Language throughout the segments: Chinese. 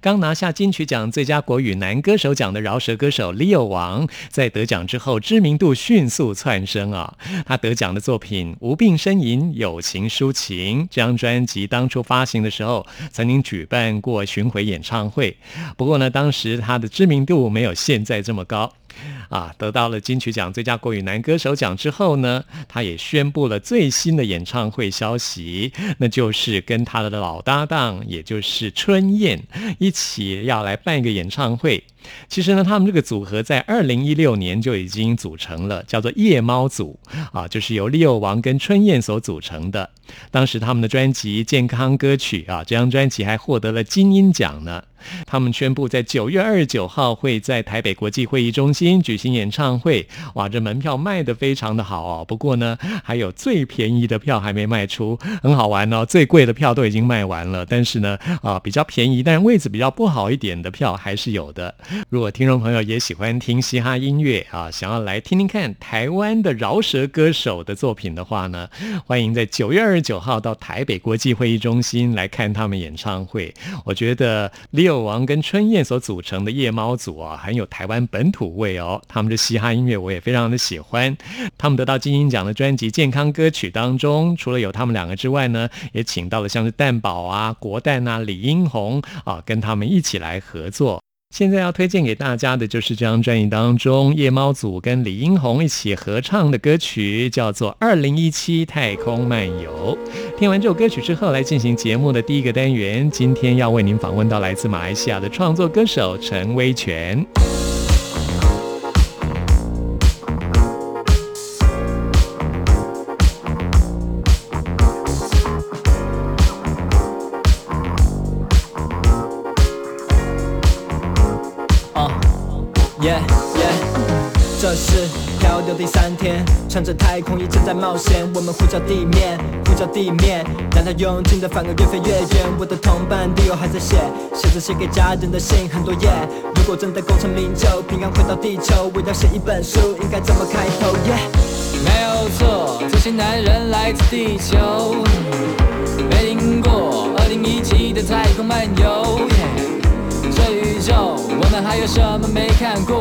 刚拿下金曲奖最佳国语男歌手奖的饶舌歌手 Leo 王，在得奖之后知名度迅速窜升啊！他得奖的作品《无病呻吟》《友情抒情》这张专辑当初发行的时候，曾经举办过巡回演唱会，不过呢，当时他的知名度没有现在这么高。啊，得到了金曲奖最佳国语男歌手奖之后呢，他也宣布了最新的演唱会消息，那就是跟他的老搭档，也就是春燕一起要来办一个演唱会。其实呢，他们这个组合在二零一六年就已经组成了，叫做夜猫组啊，就是由利友王跟春燕所组成的。当时他们的专辑《健康歌曲》啊，这张专辑还获得了金鹰奖呢。他们宣布在九月二十九号会在台北国际会议中心举行演唱会。哇，这门票卖得非常的好哦。不过呢，还有最便宜的票还没卖出，很好玩哦。最贵的票都已经卖完了，但是呢，啊，比较便宜但是位置比较不好一点的票还是有的。如果听众朋友也喜欢听嘻哈音乐啊，想要来听听看台湾的饶舌歌手的作品的话呢，欢迎在九月二十九号到台北国际会议中心来看他们演唱会。我觉得 Leo 王跟春燕所组成的夜猫组啊，很有台湾本土味哦。他们的嘻哈音乐我也非常的喜欢。他们得到金鹰奖的专辑《健康歌曲》当中，除了有他们两个之外呢，也请到了像是蛋宝啊、国蛋啊、李英宏啊，跟他们一起来合作。现在要推荐给大家的就是这张专辑当中夜猫组跟李英红一起合唱的歌曲，叫做《二零一七太空漫游》。听完这首歌曲之后，来进行节目的第一个单元。今天要为您访问到来自马来西亚的创作歌手陈威权这是漂流。第三天，穿着太空衣正在冒险，我们呼叫地面，呼叫地面，让它用尽的反而越飞越远。我的同伴迪欧还在写，写着写给家人的信，很多页。如果真的功成名就，平安回到地球，我要写一本书，应该怎么开头？耶没有错，这些男人来自地球，没听过二零一七的太空漫游。宇宙，我们还有什么没看过？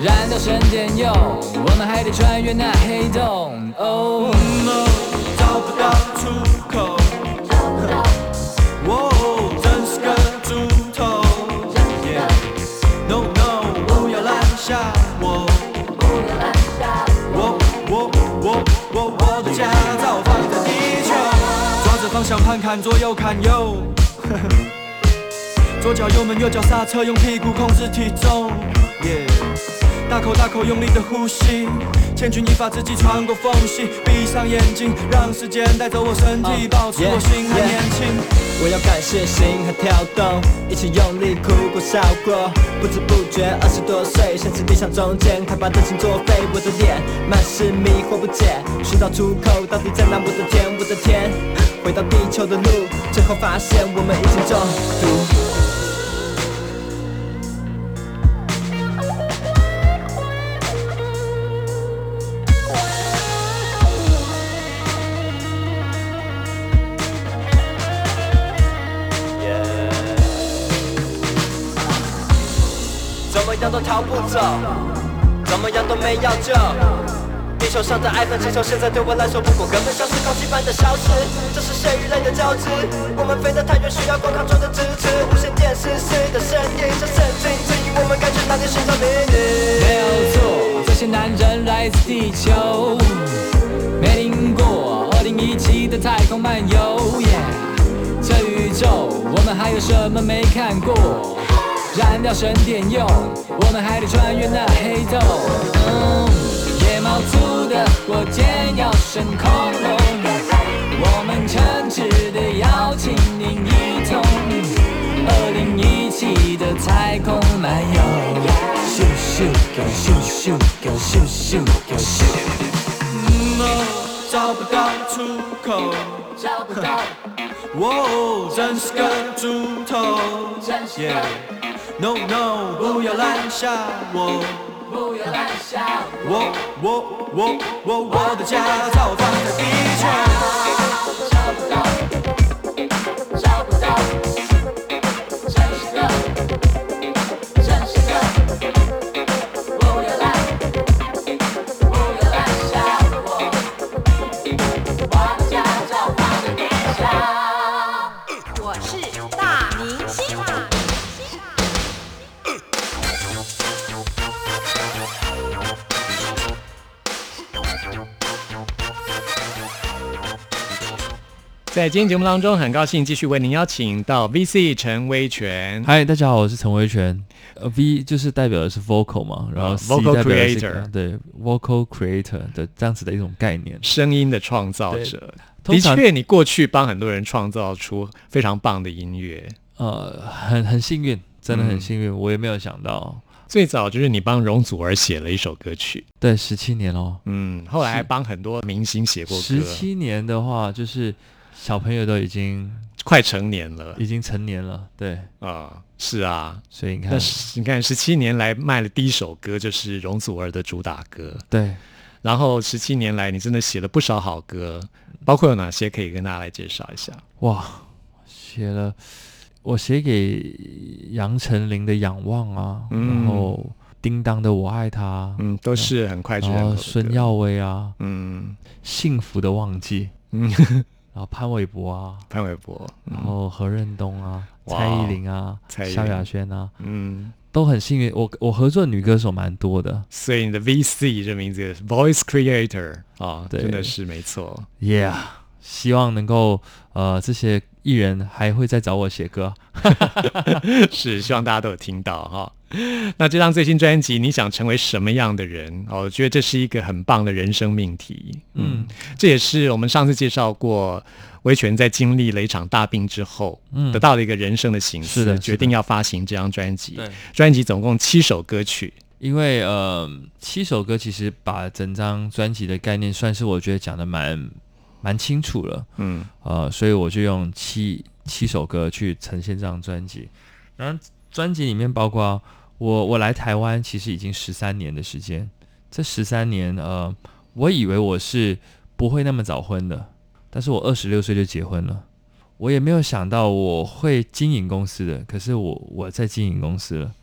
燃到神殿用，我们还得穿越那黑洞。Oh no，找不到出口。哦，真是个猪头。No no，不要拦下我。我我我我我的驾照放在地球。抓着方向盘看左右看右。左脚油门，右脚刹车，用屁股控制体重。大口大口用力的呼吸，千钧一发之际穿过缝隙，闭上眼睛，让时间带走我身体，保持我心还年轻。我要感谢心和跳动，一起用力哭过笑过，不知不觉二十多岁，像是理想中间，快把热情作废。我的脸满是迷惑不解，寻找出口到底在哪？我的天，我的天，回到地球的路，最后发现我们已经中毒。样都逃不走，怎么样都没要救。地球上的爱恨情仇，现在对我来说不过根本像是空气般的消失。这是谁与泪的交织，我们飞得太远，需要光抗中的支持。无线电视谁的声音，像神经质我们该去哪里寻找秘密。没有错，这些男人来自地球，没听过二零一七的太空漫游。这宇宙，我们还有什么没看过？燃料省点用，我们还得穿越那黑洞。嗯，野猫族的火箭要升空喽，我们诚挚的邀请您一同，二零一七的太空漫游。咻咻 go，咻咻 go，咻咻咻。哦，找不到出口，找不到，哦，真是个猪头。真是 Yeah No No，不要拦下我，不要拦下我我我我我的家早放在地球。在今天节目当中，很高兴继续为您邀请到 VC 陈威权。嗨，大家好，我是陈威权。呃，V 就是代表的是 vocal 嘛，然后 vocal creator 对 vocal creator 的这样子的一种概念。声音的创造者，的确，你过去帮很多人创造出非常棒的音乐。呃，很很幸运，真的嗯很幸运，我也没有想到，最早就是你帮容祖儿写了一首歌曲，对，十七年哦，嗯，后来还帮很多明星写过歌，十七年的话，就是小朋友都已经快成年了已经成年了，对，啊、是啊。所以你看那，你看，十七年来卖的第一首歌就是容祖儿的主打歌，对，然后十七年来你真的写了不少好歌，包括有哪些可以跟大家来介绍一下？哇，写了，我写给杨丞琳的《仰望》啊，嗯然后叮当的《我爱他》，嗯，都是很脍炙然后人口。孙耀威啊，嗯幸福的忘记，嗯，然后潘玮柏啊，潘玮柏，然后何润东啊，蔡依林啊，萧亚轩啊，嗯，都很幸运。我我合作的女歌手蛮多的所以你的 VC 这名字 Voice Creator 啊，对真的是没错。，Yeah，希望能够呃这些艺人还会再找我写歌。是，希望大家都有听到哈。那这张最新专辑，你想成为什么样的人？哦，我觉得这是一个很棒的人生命题。嗯，这也是我们上次介绍过，维权在经历了一场大病之后，嗯得到了一个人生的形式，是的是的决定要发行这张专辑。专辑总共七首歌曲。因为呃七首歌其实把整张专辑的概念算是我觉得讲的蛮蛮清楚了。嗯呃，所以我就用七七首歌去呈现这张专辑。然后专辑里面包括我我来台湾其实已经十三年的时间，这十三年呃，我以为我是不会那么早婚的，但是我二十六岁就结婚了。我也没有想到我会经营公司的，可是我我在经营公司了。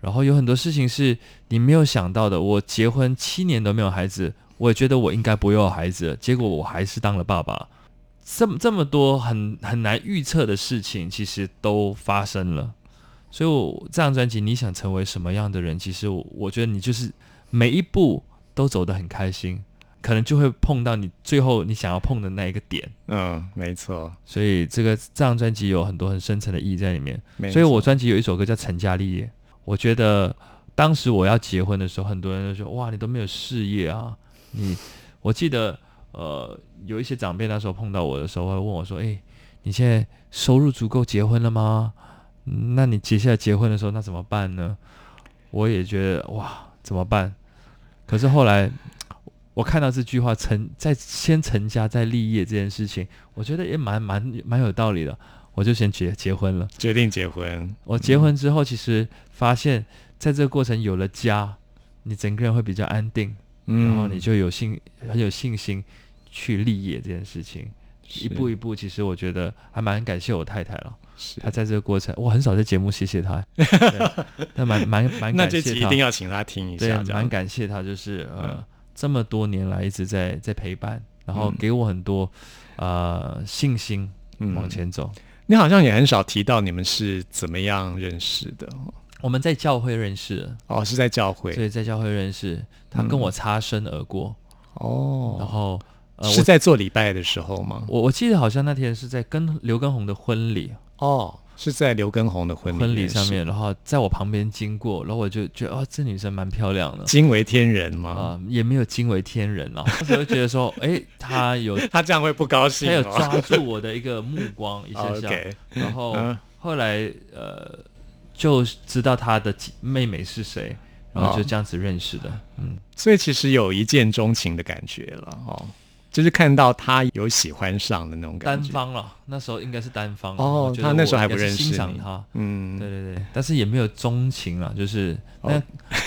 然后有很多事情是你没有想到的。我结婚七年都没有孩子，我也觉得我应该不会有孩子了，结果我还是当了爸爸。这么这么多很很难预测的事情，其实都发生了。所以我这张专辑，你想成为什么样的人？其实我我觉得你就是每一步都走得很开心，可能就会碰到你最后你想要碰的那一个点。嗯，没错，所以这个这张专辑有很多很深层的意义在里面。所以我专辑有一首歌叫《成家立业》，我觉得当时我要结婚的时候，很多人都说：“哇，你都没有事业啊！”你，我记得呃，有一些长辈那时候碰到我的时候，会问我说：“哎、你现在收入足够结婚了吗？嗯那你接下来结婚的时候，那怎么办呢？”我也觉得哇，怎么办？可是后来我看到这句话“成在先成家再立业”这件事情，我觉得也蛮蛮蛮有道理的，我就先结结婚了。决定结婚。我结婚之后，其实发现，在这个过程有了家，你整个人会比较安定，嗯。然后你就有信很有信心去立业这件事情。一步一步，其实我觉得还蛮感谢我太太了。是。她在这个过程，我很少在节目谢谢她，对但蛮蛮蛮感谢她。这集一定。要请她听一下，，这蛮感谢她，就是呃、嗯。这么多年来一直在在陪伴，然后嗯给我很多呃信心嗯。往前走。你好像也很少提到你们是怎么样认识的我们在教会认识的，哦，是在教会。所以在教会认识，他跟我擦身而过，然哦，后呃，是在做礼拜的时候吗？我我记得好像那天是在跟刘畊宏的婚礼，哦，是在刘畊宏的婚礼婚礼上面，然后在我旁边经过，然后我就觉得哦，这女生蛮漂亮的。惊为天人吗？啊、也没有惊为天人啦，那时候就觉得说，哎、她有 她这样会不高兴、她哦？有抓住我的一个目光一下下。然后嗯。后来呃就知道他的妹妹是谁，然后就这样子认识的。嗯，所以其实有一见钟情的感觉了哦，就是看到他有喜欢上的那种感觉单。方了，那时候应该是单方哦他那时候还不认识你欣赏她。嗯，对对对，但是也没有钟情了，就是那哦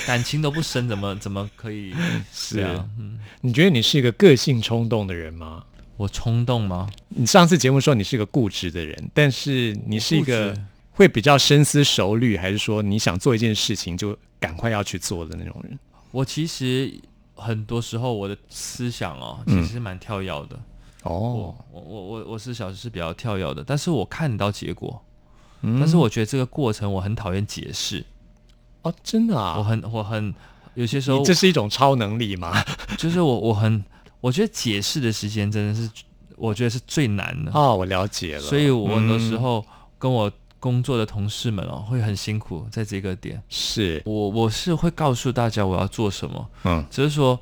感情都不深，怎么怎么可以？是啊，嗯，你觉得你是一个个性冲动的人吗？我冲动吗？你上次节目说你是个固执的人，但是你是一个会比较深思熟虑，还是说你想做一件事情就赶快要去做的那种人？我其实很多时候我的思想哦，嗯其实蛮跳跃的。哦我，我我我我思想是比较跳跃的，但是我看到结果，嗯但是我觉得这个过程我很讨厌解释，哦，真的啊我啊，很我很有些时候这是一种超能力吗？就是我我很我觉得解释的时间真的是我觉得是最难的，哦，我了解了。所以我很多时嗯候跟我工作的同事们哦会很辛苦在这个点，是，我我是会告诉大家我要做什么，嗯。只是说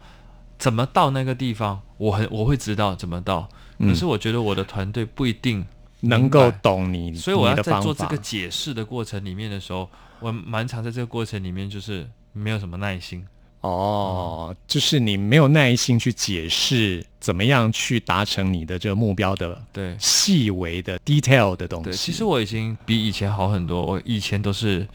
怎么到那个地方，我很我会知道怎么到，嗯。可是我觉得我的团队不一定能够懂你，所以我要在做这个解释的过程里面的时候，我蛮常在这个过程里面就是没有什么耐心。哦，就是你没有耐心去解释怎么样去达成你的这个目标的对细微的 detail 的东西。对，其实我已经比以前好很多。我以前都是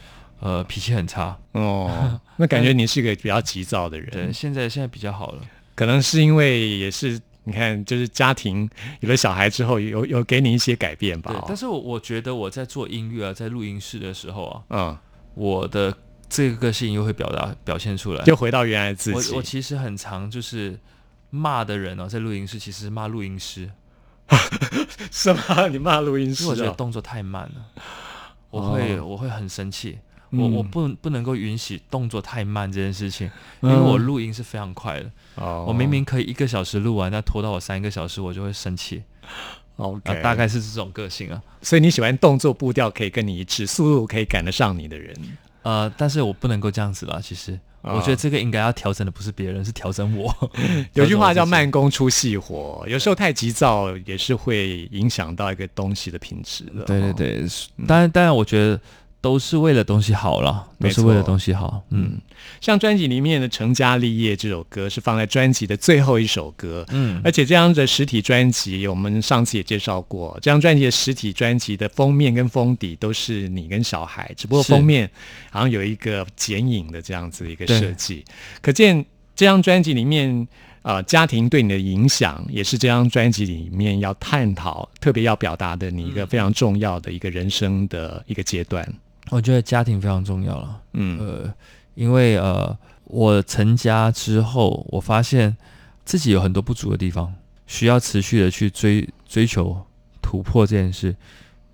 呃脾气很差，哦，那感觉你是一个比较急躁的人。对，现在现在比较好了。可能是因为也是你看，就是家庭有了小孩之后，有有给你一些改变吧对，？但哦是我我觉得我在做音乐啊，在录音室的时候啊，嗯，我的这个个性又会表达表现出来。就回到原来自己。我我其实很常就是骂的人哦，在录音室其实是骂录音师，是吗？你骂录音师我觉得哦？动作太慢了，我会、我会很生气。我我嗯不不能够允许动作太慢这件事情，嗯因为我录音是非常快的。哦我明明可以一个小时录完，但拖到我三个小时，我就会生气。OK，啊，大概是这种个性啊。所以你喜欢动作步调可以跟你一致，速度可以赶得上你的人。呃，但是我不能够这样子了。其实，啊我觉得这个应该要调整的不是别人，是调整我。有句话叫“调整我自己慢工出细活”，有时候太急躁也是会影响到一个东西的品质的。哦，对对对，当然当然，我觉得都是为了东西好了，都没是为了东西好。嗯像专辑里面的《成家立业》这首歌是放在专辑的最后一首歌，嗯而且这张的实体专辑，我们上次也介绍过，这张专辑的实体专辑的封面跟封底都是你跟小孩，只不过封面好像有一个剪影的这样子的一个设计，可见这张专辑里面。呃，家庭对你的影响也是这张专辑里面要探讨、特别要表达的你一个非常重要的一个人生的一个阶段。我觉得家庭非常重要了。嗯，呃，因为呃，我成家之后，我发现自己有很多不足的地方，需要持续的去追追求突破这件事。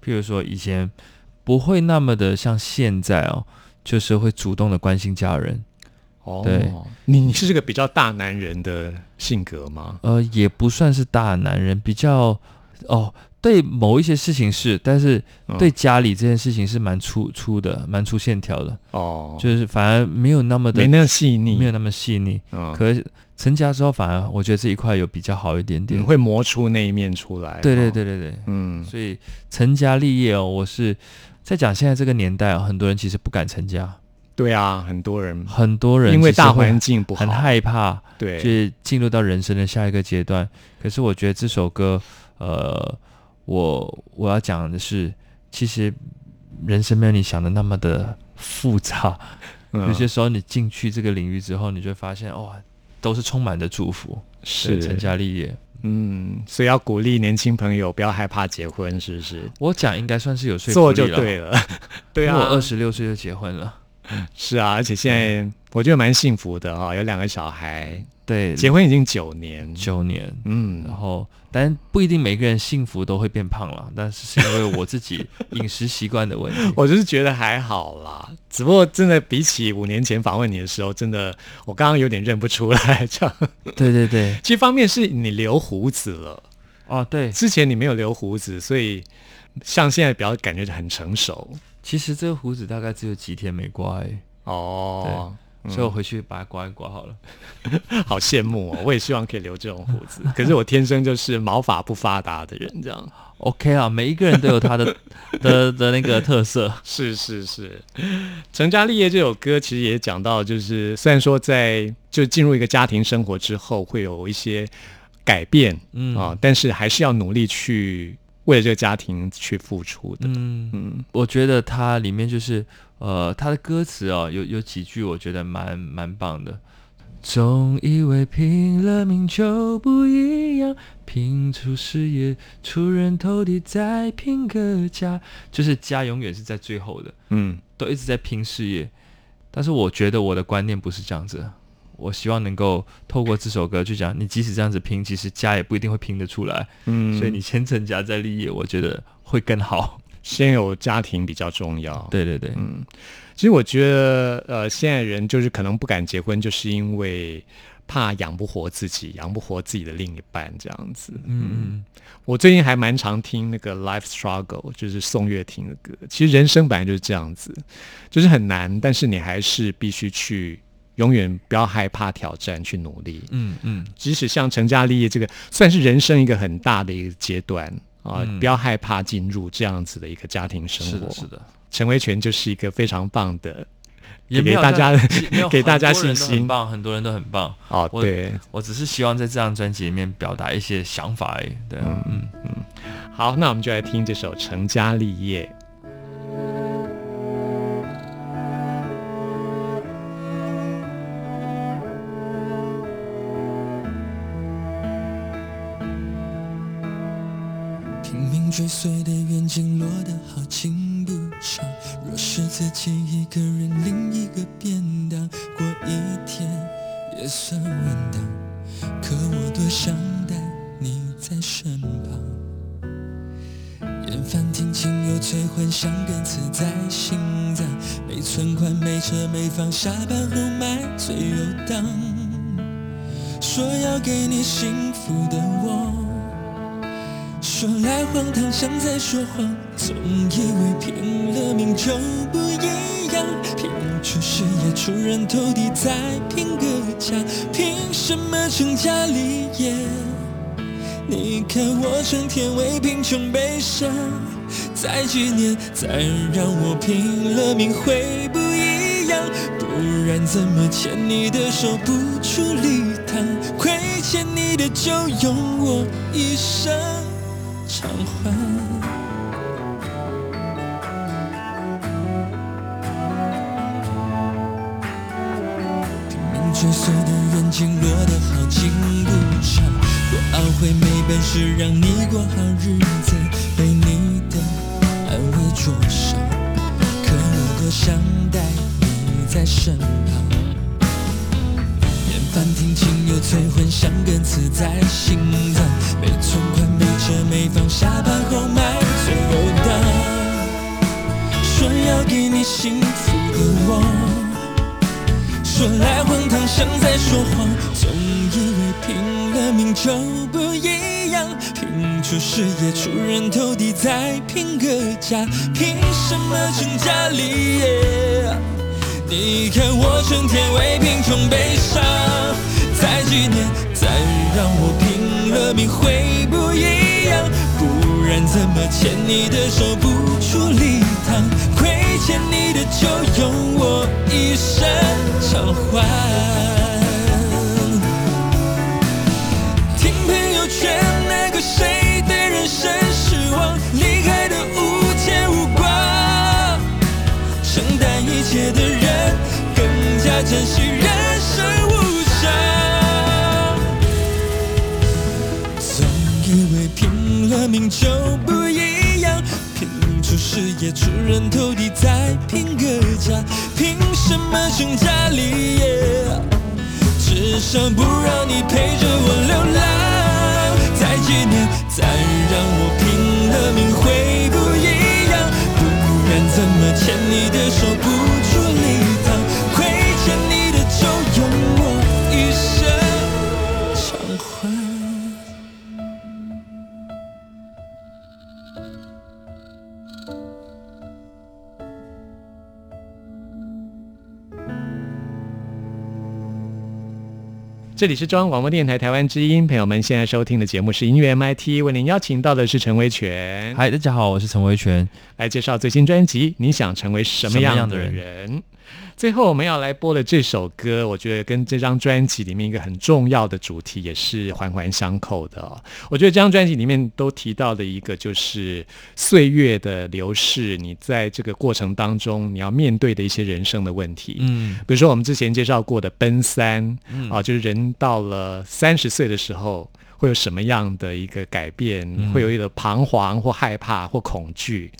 譬如说，以前不会那么的像现在哦，就是会主动的关心家人。哦，对你你是这个比较大男人的性格吗？呃，也不算是大男人，比较哦，对某一些事情是，但是嗯对家里这件事情是蛮粗粗的，蛮粗线条的，哦，就是反而没有那么的没那么细腻，没有那么细腻。嗯，可是成家之后，反而我觉得这一块有比较好一点点。你会磨出那一面出来。对对哦，对对对，嗯，所以成家立业哦，我是在讲现在这个年代哦，很多人其实不敢成家，对啊，很多人很多人因为大环境不好，很害怕，对，去进入到人生的下一个阶段。可是我觉得这首歌，呃，我我要讲的是，其实人生没有你想的那么的复杂。嗯有些时候你进去这个领域之后，你就会发现，哇，都是充满着祝福，是成家立业。嗯，所以要鼓励年轻朋友不要害怕结婚，是不是？我讲应该算是有说服做就对了，对啊，我二十六岁就结婚了。是啊，而且现在我觉得蛮幸福的哈、有两个小孩，对，结婚已经九年，九年，嗯。然，后，但不一定每个人幸福都会变胖了，但是是因为我自己 饮食习惯的问题。我就是觉得还好啦，只不过真的比起五年前访问你的时候，真的我刚刚有点认不出来。这样，对对对，其实方面是你留胡子了，哦，对，之前你没有留胡子，所以像现在比较感觉很成熟。其实这个胡子大概只有几天没刮哦。所以我回去把它刮一刮好了。好羡慕哦！我也希望可以留这种胡子，可是我天生就是毛发不发达的人，这样。OK 啊，每一个人都有他的 的的那个特色。是是是，《成家立业》这首歌其实也讲到，就是虽然说在就进入一个家庭生活之后会有一些改变，嗯啊，但是还是要努力去为了这个家庭去付出的。嗯，嗯我觉得它里面就是呃，它的歌词哦，有有几句我觉得蛮蛮棒的。总以为拼了命就不一样，拼出事业，出人头地，再拼个家，就是家永远是在最后的，嗯都一直在拼事业。但是我觉得我的观念不是这样子，我希望能够透过这首歌去讲，你即使这样子拼，其实家也不一定会拼得出来。嗯，所以你先成家再立业，我觉得会更好。先有家庭比较重要。对对对，嗯，其实我觉得，呃，现在人就是可能不敢结婚，就是因为怕养不活自己，养不活自己的另一半这样子。嗯嗯，我最近还蛮常听那个《Life Struggle》，就是宋岳庭的歌。其实人生本来就是这样子，就是很难，但是你还是必须去，永远不要害怕挑战，去努力。嗯嗯，即使像成家立业这个，算是人生一个很大的一个阶段啊，嗯不要害怕进入这样子的一个家庭生活。是的，是的，陈维权就是一个非常棒的，给大家 给大家信心很棒，很多人都很棒。哦，我对，我只是希望在这张专辑里面表达一些想法而已。对，嗯嗯，好，那我们就来听这首《成家立业》。追随的远景落得好景不长。若是自己一个人另一个便当，过一天也算稳当。可我多想带你在身旁。厌烦听情又催婚，想根刺在心脏。没存款，没车没房，下班后买醉游荡。说要给你幸福的我。说来荒唐，像在说谎，总以为拼了命就不一样，拼出事业，出人头地，再拼个家，凭什么成家立业？你看我成天为贫穷悲伤，再几年，再让我拼了命会不一样，不然怎么牵你的手不出礼堂？亏欠你的就用我一生。偿还。拼命追随的远景落得好景不长，多懊悔没本事让你过好日子，被你的安慰灼伤。可我多想带你在身旁。厌烦听情又催婚，想根刺在心脏。下班后买醉游荡。说要给你幸福的我，说来荒唐，像在说谎。总以为拼了命就不一样，拼出事业，出人头地，再拼个家，凭什么成家立业？你看我成天为贫穷悲伤，再几年，再让我拼了命会不一样，然怎么牵你的手不出礼堂？亏欠你的就用我一生偿还。听朋友劝，那个谁对人生失望，离开的无牵无挂。承担一切的人，更加珍惜人以为拼了命就不一样，拼出事业，出人头地，再拼个家，凭什么成家立业？至少不让你陪这里是中央广播电台台湾之音，朋友们现在收听的节目是音乐 MIT，为您邀请到的是陈维权，嗨，大家好，我是陈维权。来介绍最新专辑。你想成为什么样的什么样的人？最后我们要来播的这首歌，我觉得跟这张专辑里面一个很重要的主题也是环环相扣的、哦。我觉得这张专辑里面都提到的一个就是岁月的流逝，你在这个过程当中你要面对的一些人生的问题。嗯比如说我们之前介绍过的奔三，啊，就是人到了三十岁的时候，会有什么样的一个改变？会有一个彷徨或害怕或恐惧。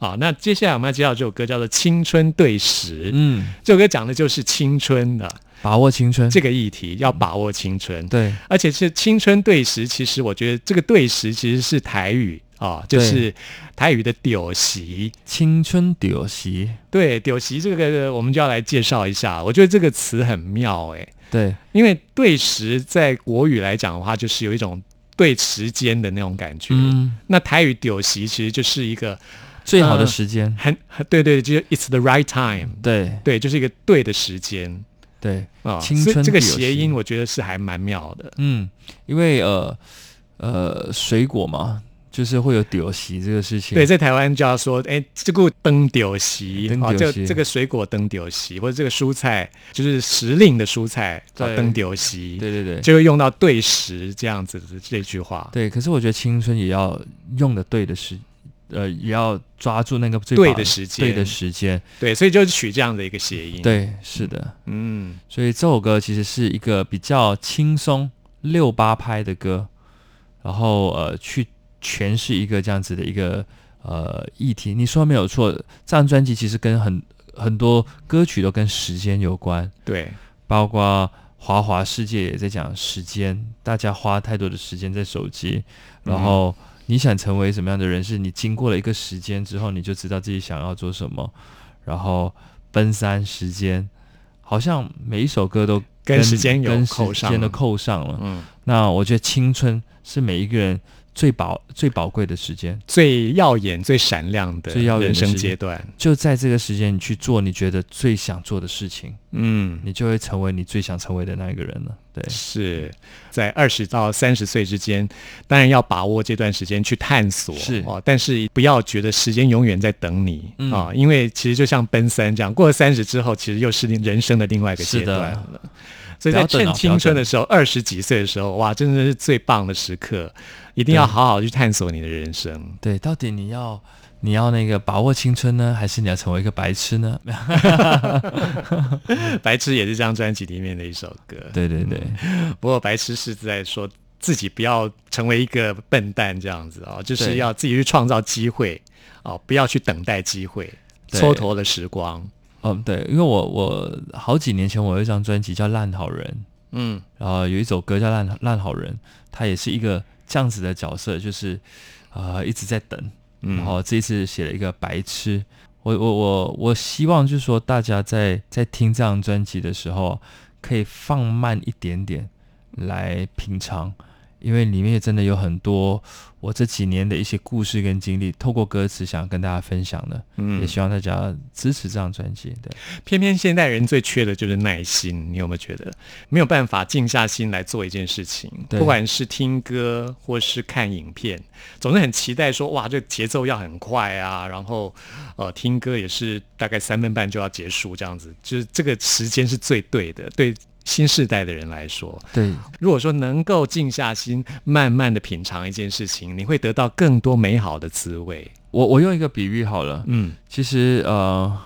啊，那接下来我们要介绍这首歌叫做《青春对时》。嗯，这首歌讲的就是青春的把握青春，这个议题，要把握青春。对，而且是青春对时，其实我觉得这个对时其实是台语啊，就是台语的丢席。青春丢席，对，丢席这个我们就要来介绍一下。我觉得这个词很妙诶、对，因为对时在国语来讲的话，就是有一种对时间的那种感觉。嗯，那台语丢席其实就是一个最好的呃时间，很很对对，就是 it's the right time，对。对，就是一个对的时间。对，啊。青所以这个谐音，我觉得是还蛮妙的。嗯，因为呃呃水果嘛，就是会有丢席这个事情，对，在台湾就要说，哎，这个灯丢席啊，这这个水果灯丢席，或者这个蔬菜就是时令的蔬菜叫对灯丢席，对对对。就会用到对时这样子的这句话。对，可是我觉得青春也要用的对的时，呃，也要抓住那个最对的时间。对的时间，对，所以就取这样的一个谐音。，对，是的，嗯，所以这首歌其实是一个比较轻松六八拍的歌，然后呃去诠释一个这样子的一个呃议题。你说没有错，这张专辑其实跟很很多歌曲都跟时间有关，对，包括华华世界也在讲时间，大家花太多的时间在手机，然后你想成为什么样的人，是你经过了一个时间之后，你就知道自己想要做什么，然后奔三时间，好像每一首歌都跟时间有跟扣上时间都扣上了。嗯，那我觉得青春是每一个人最宝最宝贵的时间，最耀眼、最闪亮的最耀眼人生阶段。就在这个时间，你去做你觉得最想做的事情，嗯，你就会成为你最想成为的那一个人了。对，是。在二十到三十岁之间，当然要把握这段时间去探索，是。哦，但是不要觉得时间永远在等你嗯。啊、因为其实就像奔三这样，过了三十之后，其实又是人生的另外一个阶段了。所以在趁青春的时候，二十几岁的时候，哇，真的是最棒的时刻，一定要好好去探索你的人生。对，到底你要你要那个把握青春呢，还是你要成为一个白痴呢？白痴也是这张专辑里面的一首歌。对对对，不过白痴是在说自己不要成为一个笨蛋这样子啊、就是要自己去创造机会哦、不要去等待机会，蹉跎了时光。嗯对，因为我我好几年前我有一张专辑叫《烂好人》，嗯然后有一首歌叫《烂烂好人》，他也是一个这样子的角色，就是呃一直在等，嗯，然后这一次写了一个白痴。我我我我希望就是说，大家在在听这张专辑的时候，可以放慢一点点来品尝，因为里面真的有很多我这几年的一些故事跟经历，透过歌词想跟大家分享的，嗯也希望大家支持这张专辑。对，偏偏现代人最缺的就是耐心，你有没有觉得没有办法静下心来做一件事情？对不管是听歌或是看影片，总是很期待说哇，这节奏要很快啊，然后呃听歌也是大概三分半就要结束这样子，就是这个时间是最对的，对新时代的人来说。对，如果说能够静下心，慢慢的品尝一件事情，你会得到更多美好的滋味。我我用一个比喻好了，嗯其实呃，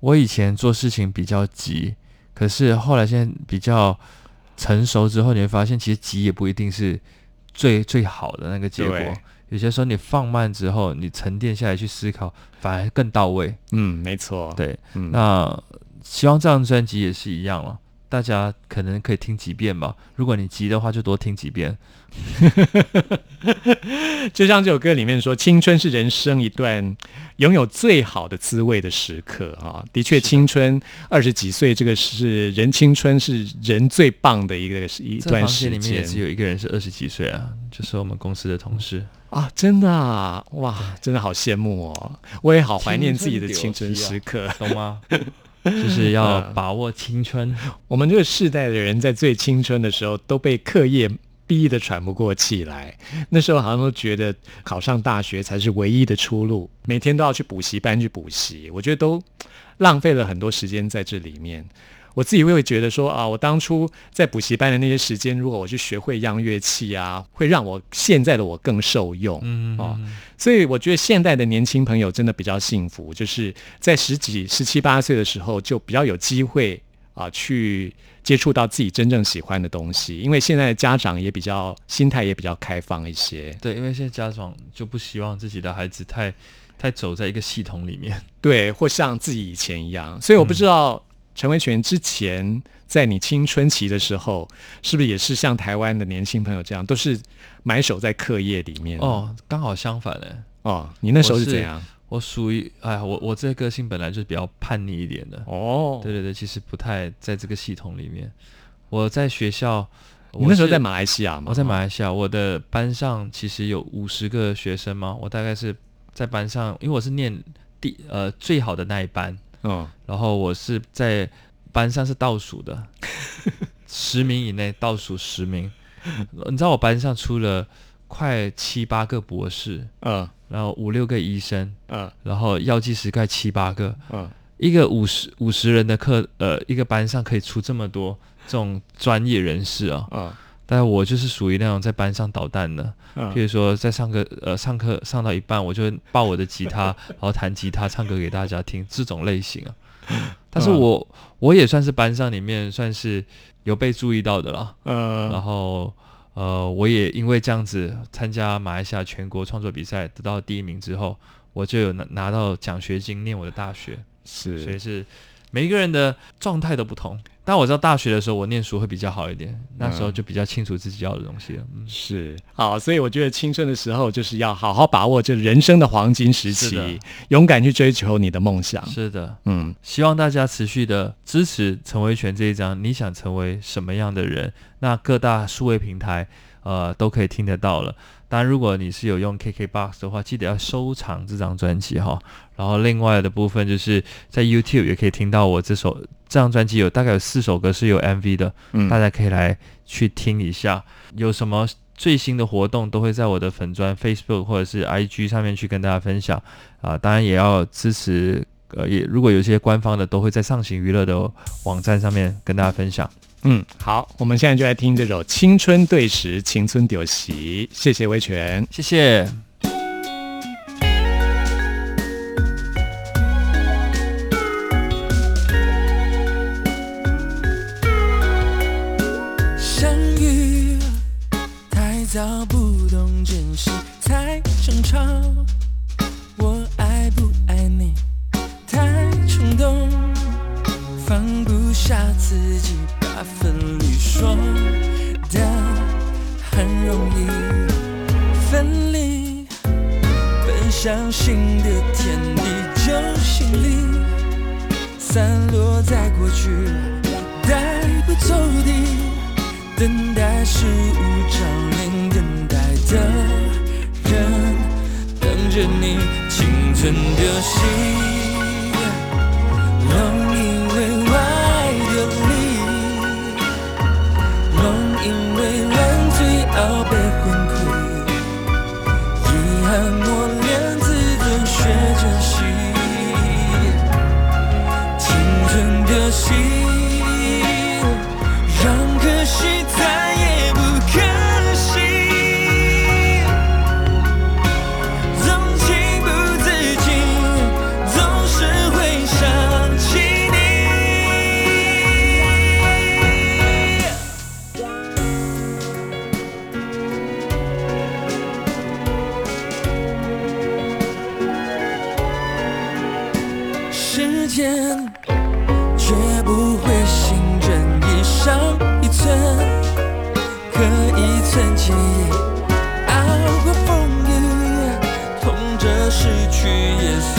我以前做事情比较急，可是后来现在比较成熟之后，你会发现其实急也不一定是最最好的那个结果。有些时候你放慢之后，你沉淀下来去思考，反而更到位。嗯，没错。，对，嗯，那希望这张专辑也是一样了。大家可能可以听几遍吧，如果你急的话，就多听几遍。就像这首歌里面说，青春是人生一段拥有最好的滋味的时刻啊！的确，青春二十几岁，这个是人青春是人最棒的一个一段时间里面也只有一个人是二十几岁啊，就是我们公司的同事。啊！真的啊，哇，真的好羡慕哦！我也好怀念自己的青春青春时刻。懂吗？就是要嗯把握青春。我们这个世代的人在最青春的时候都被课业逼得喘不过气来，那时候好像都觉得考上大学才是唯一的出路，每天都要去补习班去补习，我觉得都浪费了很多时间在这里面。我自己会觉得说啊，我当初在补习班的那些时间，如果我去学会一样乐器啊，会让我现在的我更受用。嗯哦，所以我觉得现代的年轻朋友真的比较幸福，就是在十几、十七八岁的时候就比较有机会啊去接触到自己真正喜欢的东西，因为现在的家长也比较心态也比较开放一些。对，因为现在家长就不希望自己的孩子太太走在一个系统里面。对，或像自己以前一样。所以我不知道陈维权之前在你青春期的时候，是不是也是像台湾的年轻朋友这样，都是埋首在课业里面？哦，刚好相反呢。哦，你那时候是怎样？我属于哎呀，我我这个个性本来就是比较叛逆一点的。哦，对对对，其实不太在这个系统里面。我在学校，你那时候在马来西亚吗？我在马来西亚，我的班上其实有五十个学生嘛，我大概是在班上，因为我是念第呃最好的那一班，嗯，然后我是在班上是倒数的，十名以内倒数十名。你知道我班上出了快七八个博士，嗯。然后五六个医生，嗯。然后药剂师盖七八个，嗯，一个五十五十人的课，呃，一个班上可以出这么多这种专业人士啊。嗯但我就是属于那种在班上捣蛋的，嗯譬如说在上课呃上课上到一半，我就抱我的吉他，然后弹吉他唱歌给大家听，这种类型啊。但是我我也算是班上里面算是有被注意到的啦。然呃，后呃，我也因为这样子参加马来西亚全国创作比赛得到第一名之后，我就有拿拿到奖学金念我的大学。是所以是是每一个人的状态都不同。但我知道大学的时候我念书会比较好一点，那时候就比较清楚自己要的东西了。嗯，是好，所以我觉得青春的时候就是要好好把握这人生的黄金时期，勇敢去追求你的梦想。是的，嗯，希望大家持续的支持陈维权这一张。你想成为什么样的人？那各大数位平台呃都可以听得到了。当然，如果你是有用 KKBOX 的话，记得要收藏这张专辑哈。然后另外的部分就是在 YouTube 也可以听到我这首这张专辑有大概有四首歌是有 MV 的，嗯大家可以来去听一下。有什么最新的活动都会在我的粉专 Facebook 或者是 IG 上面去跟大家分享啊、当然也要支持。呃，也如果有些官方的，都会在上行娱乐的网站上面跟大家分享。嗯，好，我们现在就来听这首《青春对时，青春丢席》，谢谢威权。谢谢。间。绝不会信任一上一寸，可一寸记忆熬过风雨，痛着失去也算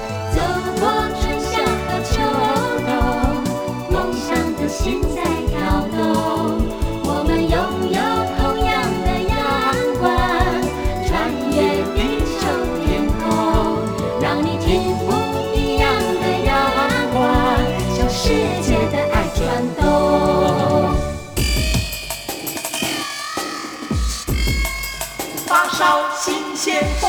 谢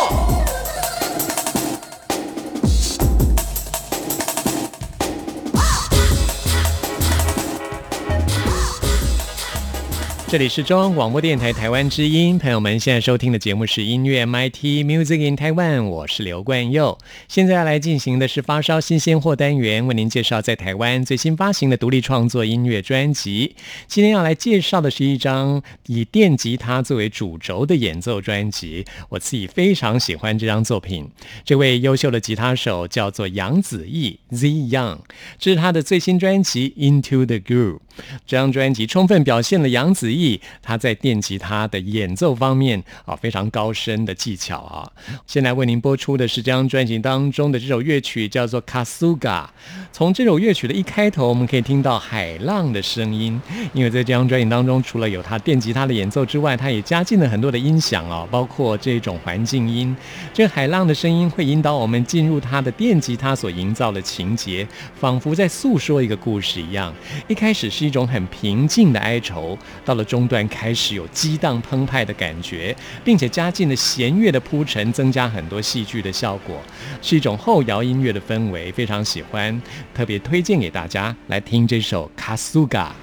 这里是中央广播电台台湾之音，朋友们现在收听的节目是音乐 MIT Music in Taiwan，我是刘冠佑。现在要来进行的是发烧新鲜货单元，为您介绍在台湾最新发行的独立创作音乐专辑。今天要来介绍的是一张以电吉他作为主轴的演奏专辑，我自己非常喜欢这张作品。这位优秀的吉他手叫做杨子毅 Z Young，这是他的最新专辑《Into the Groove》。这张专辑充分表现了杨子毅他在电吉他的演奏方面啊非常高深的技巧啊。现在为您播出的是这张专辑当中的这首乐曲，叫做《Kasuga》。从这首乐曲的一开头，我们可以听到海浪的声音，因为在这张专辑当中，除了有他电吉他的演奏之外，他也加进了很多的音响哦，包括这种环境音。这海浪的声音会引导我们进入他的电吉他所营造的情节，仿佛在诉说一个故事一样。一开始是一种很平静的哀愁，到了中段开始有激荡澎湃的感觉，并且加进了弦乐的铺陈，增加很多戏剧的效果，是一种后摇音乐的氛围，非常喜欢，特别推荐给大家来听这首《卡苏嘎》。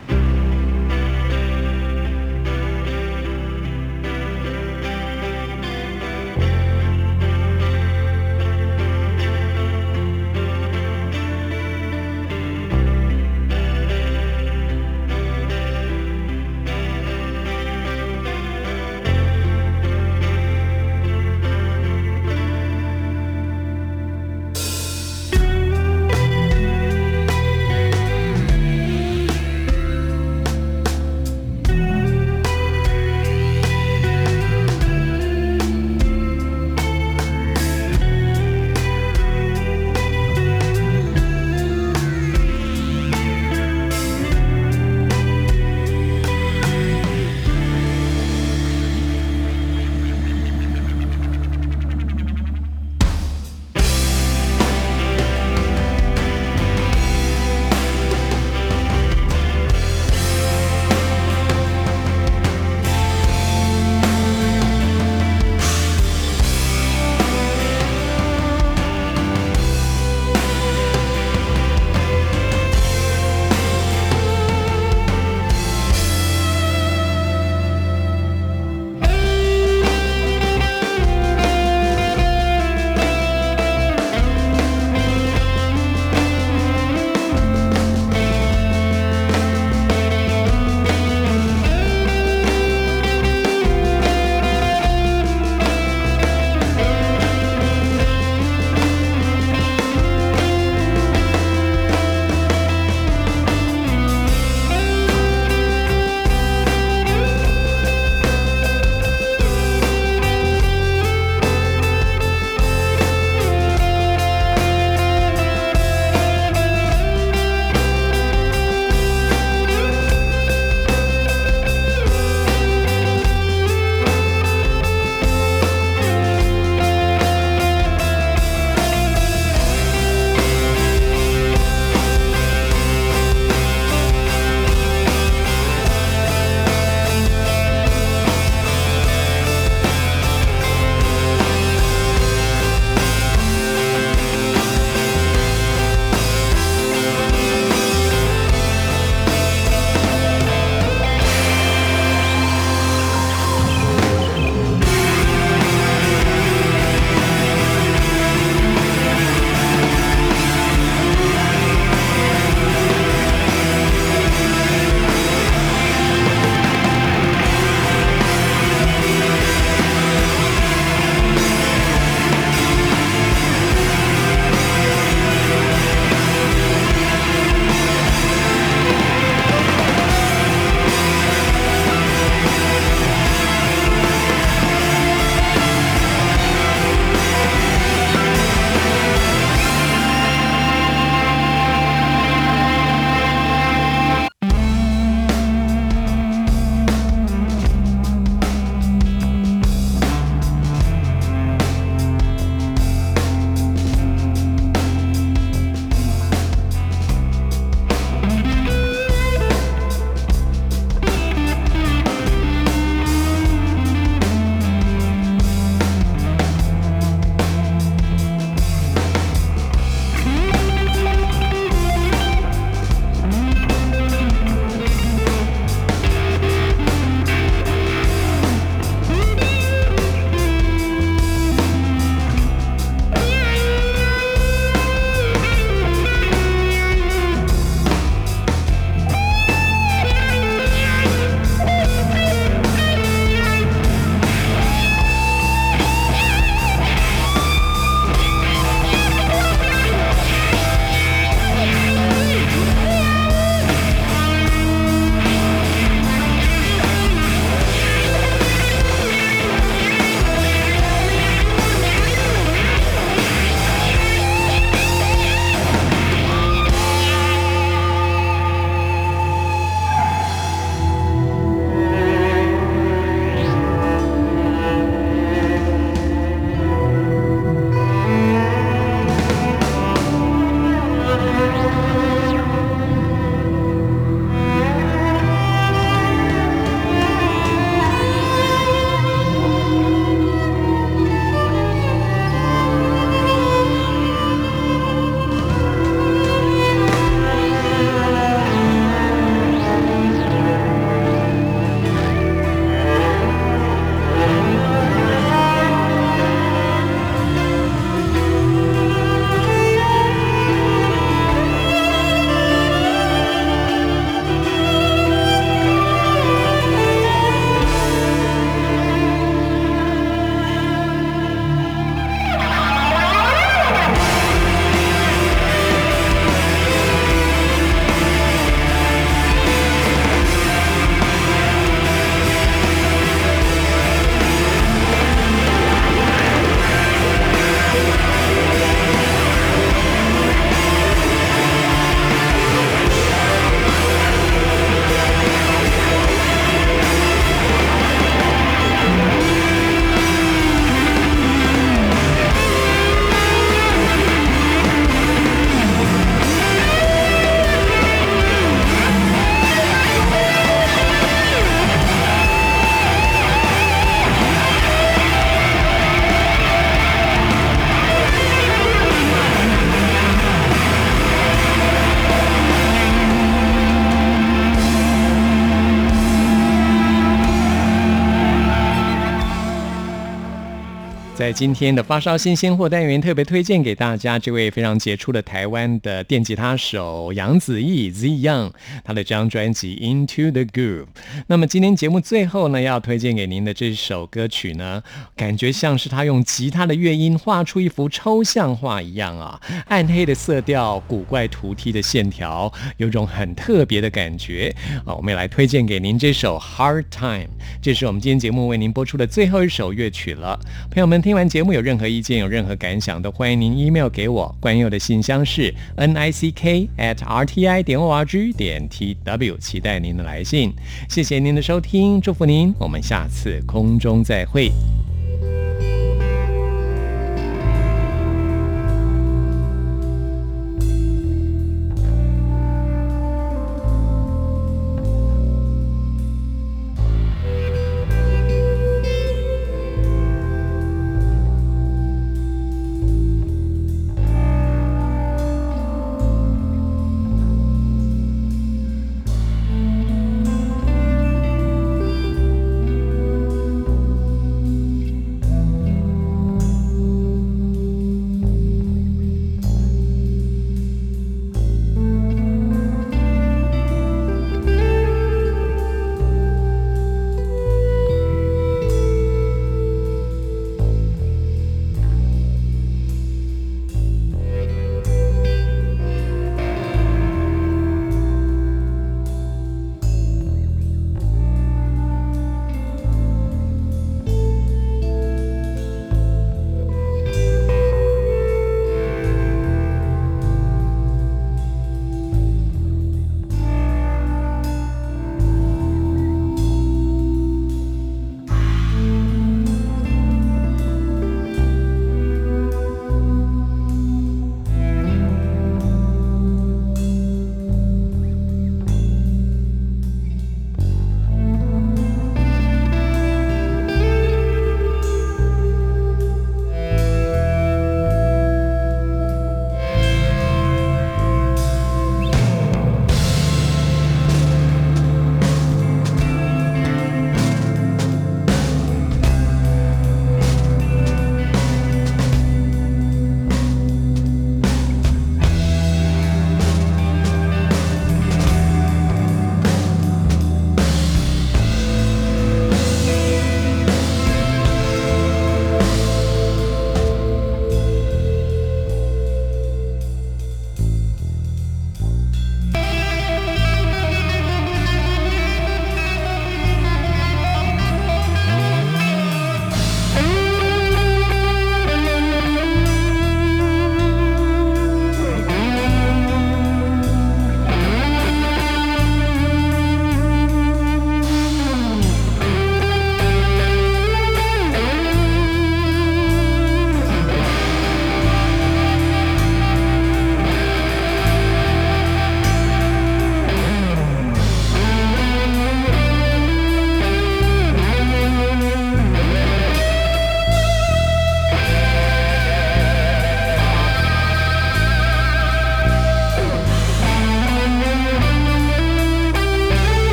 在今天的发烧新鲜货单元，特别推荐给大家这位非常杰出的台湾的电吉他手杨子毅 Z Young，他的这张专辑《Into the Groove》。那么今天节目最后呢，要推荐给您的这首歌曲呢，感觉像是他用吉他的乐音画出一幅抽象画一样啊，暗黑的色调，古怪涂剔的线条，有种很特别的感觉啊。我们也来推荐给您这首《Hard Time》，这是我们今天节目为您播出的最后一首乐曲了。朋友们，听完节目有任何意见、有任何感想，都欢迎您 email 给我。关佑的信箱是 n i c k at r t i 点 o r g 点 t w，期待您的来信。谢谢您的收听，祝福您，我们下次空中再会。